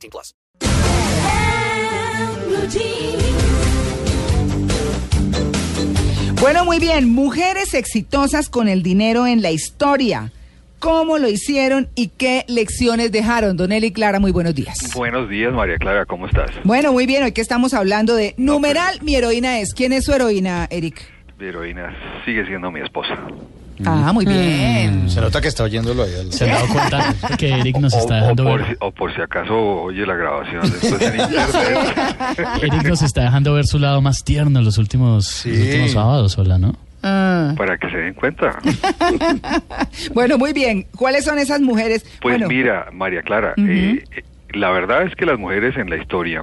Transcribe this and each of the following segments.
18 plus. Bueno, muy bien. Mujeres exitosas con el dinero en la historia. ¿Cómo lo hicieron y qué lecciones dejaron? Don Eli Clara, muy buenos días. Buenos días, María Clara, ¿cómo estás? Bueno, muy bien. Hoy que estamos hablando de numeral, mi heroína es. ¿Quién es su heroína, Eric? Mi heroína sigue siendo mi esposa. Ah, muy bien. Se nota que está oyéndolo ahí. Se han dado cuenta que Eric nos O, está o dejando por, ver. si- o por si acaso oye la grabación después en internet. Eric nos está dejando ver su lado más tierno los últimos, los últimos sábados, hola, ¿no? Ah. para que se den cuenta. Bueno, muy bien. ¿Cuáles son esas mujeres? Pues bueno, mira, María Clara, eh, eh, la verdad es que las mujeres en la historia,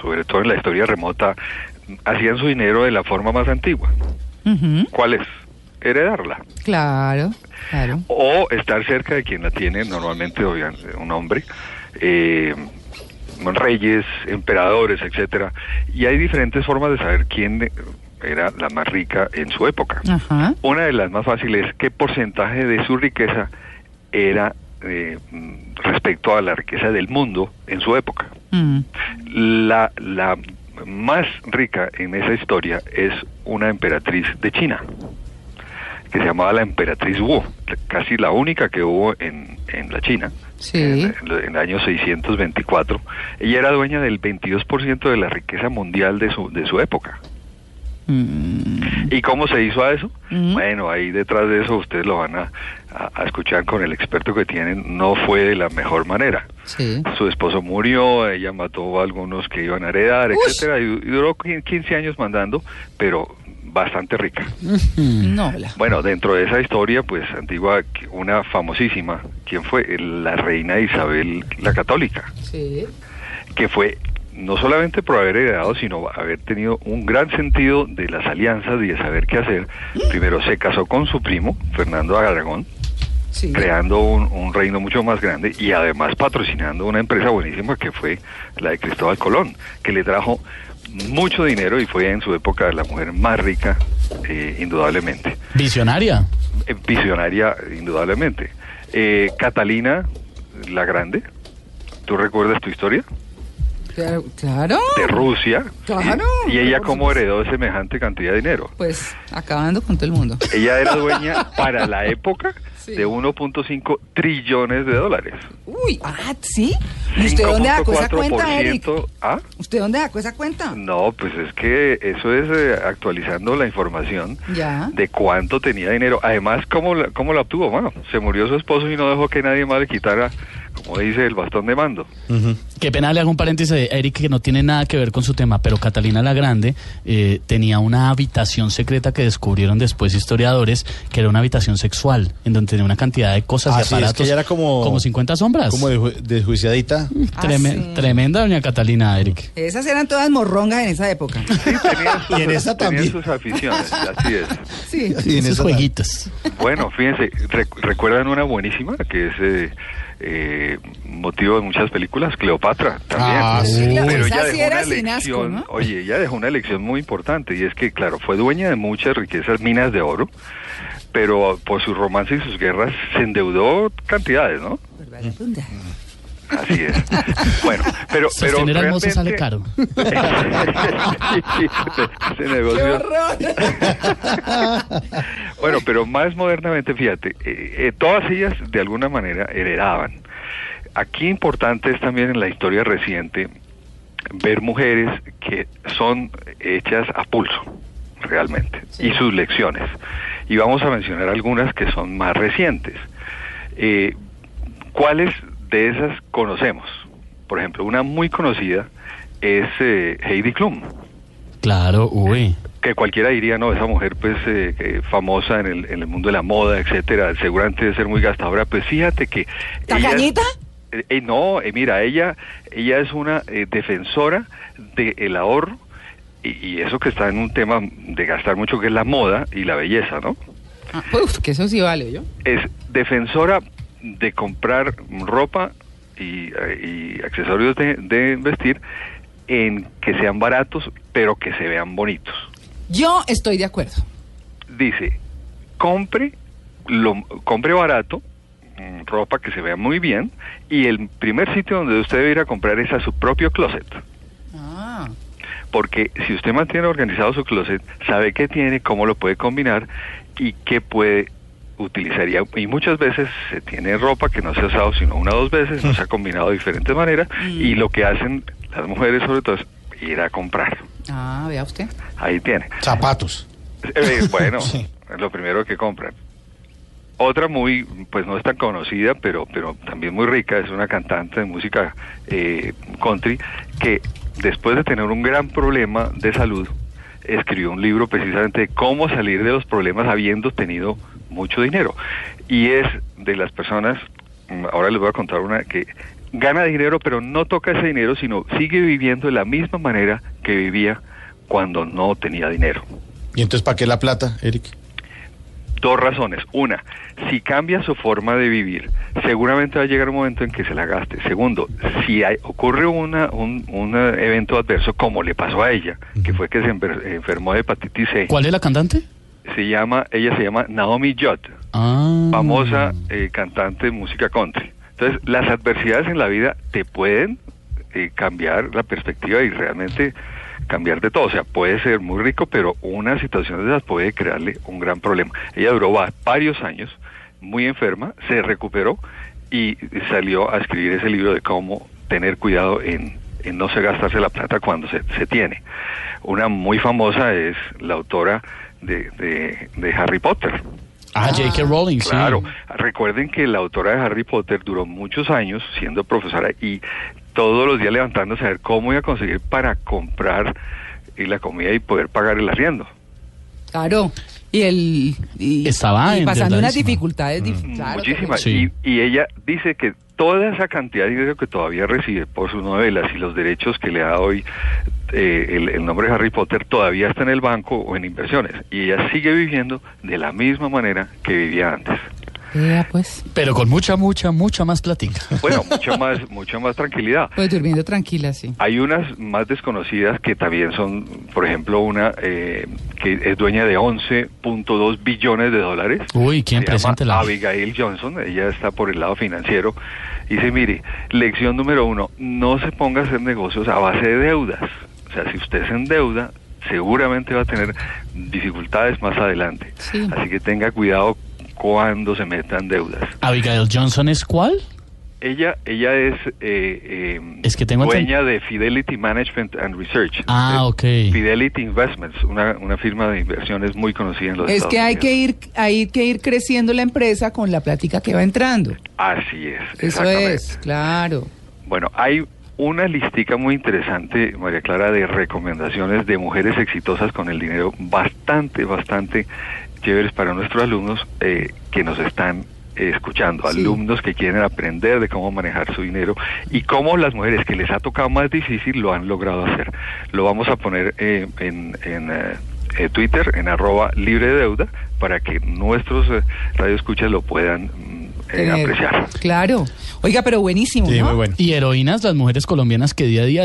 sobre todo en la historia remota, hacían su dinero de la forma más antigua. ujú, ¿Cuál es? Heredarla. claro, claro. o estar cerca de quien la tiene, normalmente obviamente, un hombre, eh, reyes, emperadores, etcétera. Y hay diferentes formas de saber quién era la más rica en su época. Ajá. Una de las más fáciles es qué porcentaje de su riqueza era eh, respecto a la riqueza del mundo en su época. Mm. La, la más rica en esa historia es una emperatriz de China, que se llamaba la emperatriz Wu, casi la única que hubo en, en la China. Sí. En, en el año 624. Ella era dueña del 22% de la riqueza mundial de su, de su época. Mm. ¿Y cómo se hizo a eso? Mm. Bueno, ahí detrás de eso ustedes lo van a, a- a escuchar con el experto que tienen, no fue de la mejor manera. Sí. Su esposo murió, ella mató a algunos que iban a heredar, Uy. etcétera, y, y duró qui- 15 años mandando, pero bastante rica. No, la- Bueno, dentro de esa historia, pues antigua, una famosísima, ¿quién fue? La reina Isabel la Católica, Sí. que fue no solamente por haber heredado, sino haber tenido un gran sentido de las alianzas y de saber qué hacer. Primero se casó con su primo, Fernando de Aragón, Sí. creando un, un reino mucho más grande y además patrocinando una empresa buenísima que fue la de Cristóbal Colón, que le trajo mucho dinero y fue en su época la mujer más rica, eh, indudablemente. Visionaria. Eh, visionaria, indudablemente. Eh, Catalina la Grande, ¿tú recuerdas tu historia? Claro. claro. De Rusia. Claro, Y, y ella supuesto. heredó semejante cantidad de dinero. Pues acabando con todo el mundo. Ella era dueña para la época Sí. de 1.5 trillones de dólares. Uy, ah, ¿sí? ¿Y usted dónde sacó esa cuenta, Eric? 5.4%. ¿Ah? ¿Usted dónde sacó esa cuenta? No, pues es que eso es eh, actualizando la información Ya. de cuánto tenía dinero. Además, ¿cómo la, ¿cómo la obtuvo? Bueno, se murió su esposo y no dejó que nadie más le quitara, como dice, el bastón de mando. Qué pena le hago un paréntesis a Eric que no tiene nada que ver con su tema, pero Catalina la Grande eh, tenía una habitación secreta que descubrieron después historiadores, que era una habitación sexual, en donde tenía una cantidad de cosas Ah, y sí, es que aparatos. ella era como- Como 50 sombras. Como desju- desjuiciadita. Treme- Ah, sí. Tremenda doña Catalina, Eric. Esas eran todas morrongas en esa época. Sí, tenía sus, Y en esa tenía también. sus aficiones, así es. Sí. Y en Esos jueguitos. Bueno, fíjense, rec- ¿recuerdan una buenísima que es eh, eh, motivo de muchas películas? Cleopatra también. Ah, sí. Claro, Pero esa ella sí dejó era una sin asco, ¿no? oye, ella dejó una lección muy importante y es que, claro, fue dueña de muchas riquezas, minas de oro, pero por sus romances y sus guerras se endeudó cantidades, ¿no? Así es. Bueno, pero, pero Sostener al mozo realmente- sale caro. Sí, ese ¡Qué negocio. horror! Bueno, pero más modernamente, fíjate, eh, eh, todas ellas de alguna manera heredaban. Aquí importante es también en la historia reciente ver mujeres que son hechas a pulso, realmente, y sus lecciones. Y vamos a mencionar algunas que son más recientes. Eh, ¿Cuáles de esas conocemos? Por ejemplo, una muy conocida es eh, Heidi Klum Claro, uy. que cualquiera diría, no, esa mujer pues eh, famosa en el, en el mundo de la moda, etcétera, seguramente debe ser muy gastadora, pues fíjate que... ¿Tacañita? Eh, eh, no, eh, mira, ella, ella es una eh, defensora del ahorro y, y eso que está en un tema de gastar mucho que es la moda y la belleza, ¿no? Ah, uf, que eso sí vale, ¿yo? Es defensora de comprar ropa y, eh, y accesorios de, de vestir en que sean baratos pero que se vean bonitos. Yo estoy de acuerdo. Dice, compre, lo, compre barato, mm, ropa que se vea muy bien y el primer sitio donde usted debe ir a comprar es a su propio closet. Ah, porque si usted mantiene organizado su closet, sabe qué tiene, cómo lo puede combinar y qué puede utilizar. Y, y muchas veces se tiene ropa que no se ha usado sino una o dos veces, no se ha combinado de diferentes maneras y lo que hacen las mujeres sobre todo es ir a comprar. ah, vea usted. Ahí tiene. Zapatos. Eh, bueno, Sí. es lo primero que compran. Otra muy, pues no es tan conocida, pero, pero también muy rica, es una cantante de música eh, country que después de tener un gran problema de salud, escribió un libro precisamente de cómo salir de los problemas habiendo tenido mucho dinero. Y es de las personas, mm, ahora les voy a contar una que gana dinero, pero no toca ese dinero, sino sigue viviendo de la misma manera que vivía cuando no tenía dinero. ¿Y entonces para qué la plata, Eric? Dos razones. Una, si cambia su forma de vivir, seguramente va a llegar un momento en que se la gaste. Segundo, si hay- ocurre una, un, un evento adverso, como le pasó a ella, que fue que se enfer- enfermó de hepatitis C, ¿Cuál es la cantante? Se llama, ella se llama Naomi Judd, Ah. famosa eh, cantante de música country. Entonces, las adversidades en la vida te pueden eh, cambiar la perspectiva y realmente cambiar de todo. O sea, puede ser muy rico, pero una situación de esas puede crearle un gran problema. Ella duró va- varios años muy enferma, se recuperó y salió a escribir ese libro de cómo tener cuidado en, en no se gastarse la plata cuando se, se tiene. Una muy famosa es la autora de, de, de Harry Potter. Ah, J.K. Rowling, sí. Claro, recuerden que la autora de Harry Potter duró muchos años siendo profesora y todos los días levantándose a ver cómo iba a conseguir para comprar eh, la comida y poder pagar el arriendo. Claro. Y el. Y, Estaba y pasando unas dificultades. dif- claro, Muchísimas. Sí. Y, y ella dice que toda esa cantidad de dinero que todavía recibe por sus novelas y los derechos que le da hoy eh, el, el nombre de Harry Potter todavía está en el banco o en inversiones. Y ella sigue viviendo de la misma manera que vivía antes. Vea, pues. Pero con mucha, mucha, mucha más platica. Bueno, mucha más, mucha más tranquilidad. Pues durmiendo tranquila, sí. Hay unas más desconocidas que también son, por ejemplo, una eh, que es dueña de 11.2 billones de dólares. Uy, ¿quién? Se llama Preséntela. Abigail Johnson, ella está por el lado financiero. Dice, mire, lección número uno, no se ponga a hacer negocios a base de deudas. O sea, si usted se endeuda, seguramente va a tener dificultades más adelante. Sí. Así que tenga cuidado cuando se meta en deudas. Abigail Johnson es cuál? Ella, ella es, eh, eh, Es que tengo dueña de Fidelity Management and Research. Ah, ok. Fidelity Investments, una, una firma de inversiones muy conocida en los Es Estados que hay Unidos. que ir, hay que ir creciendo la empresa con la plática que va entrando. Así es. Eso exactamente. es, claro. Bueno, hay una listica muy interesante, María Clara, de recomendaciones de mujeres exitosas con el dinero, bastante, bastante chéveres para nuestros alumnos eh, que nos están eh, escuchando, Sí. alumnos que quieren aprender de cómo manejar su dinero y cómo las mujeres que les ha tocado más difícil lo han logrado hacer. Lo vamos a poner eh, en, en, eh, eh, Twitter, en arroba libre de deuda, para que nuestros eh, radioescuchas lo puedan mm, eh, Tener- apreciar. Claro. Oiga, pero buenísimo, Sí, ¿no? muy bueno. Y heroínas, las mujeres colombianas que día a día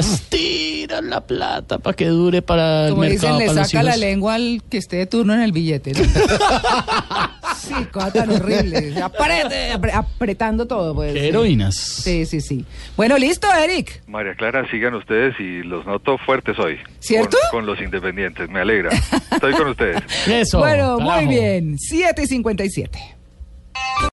la plata para que dure para el Como mercado, dicen, le saca la lengua al que esté de turno en el billete. ¿no? sí, cosa tan horrible. Aprete, apre- apretando todo. Pues. ¿Qué heroínas? Sí, sí, sí. Bueno, listo, Eric. María Clara, sigan ustedes y los noto fuertes hoy. ¿Cierto? Con, con los independientes, me alegra. Estoy con ustedes. Eso. bueno, carajo. muy bien. 7 y 57.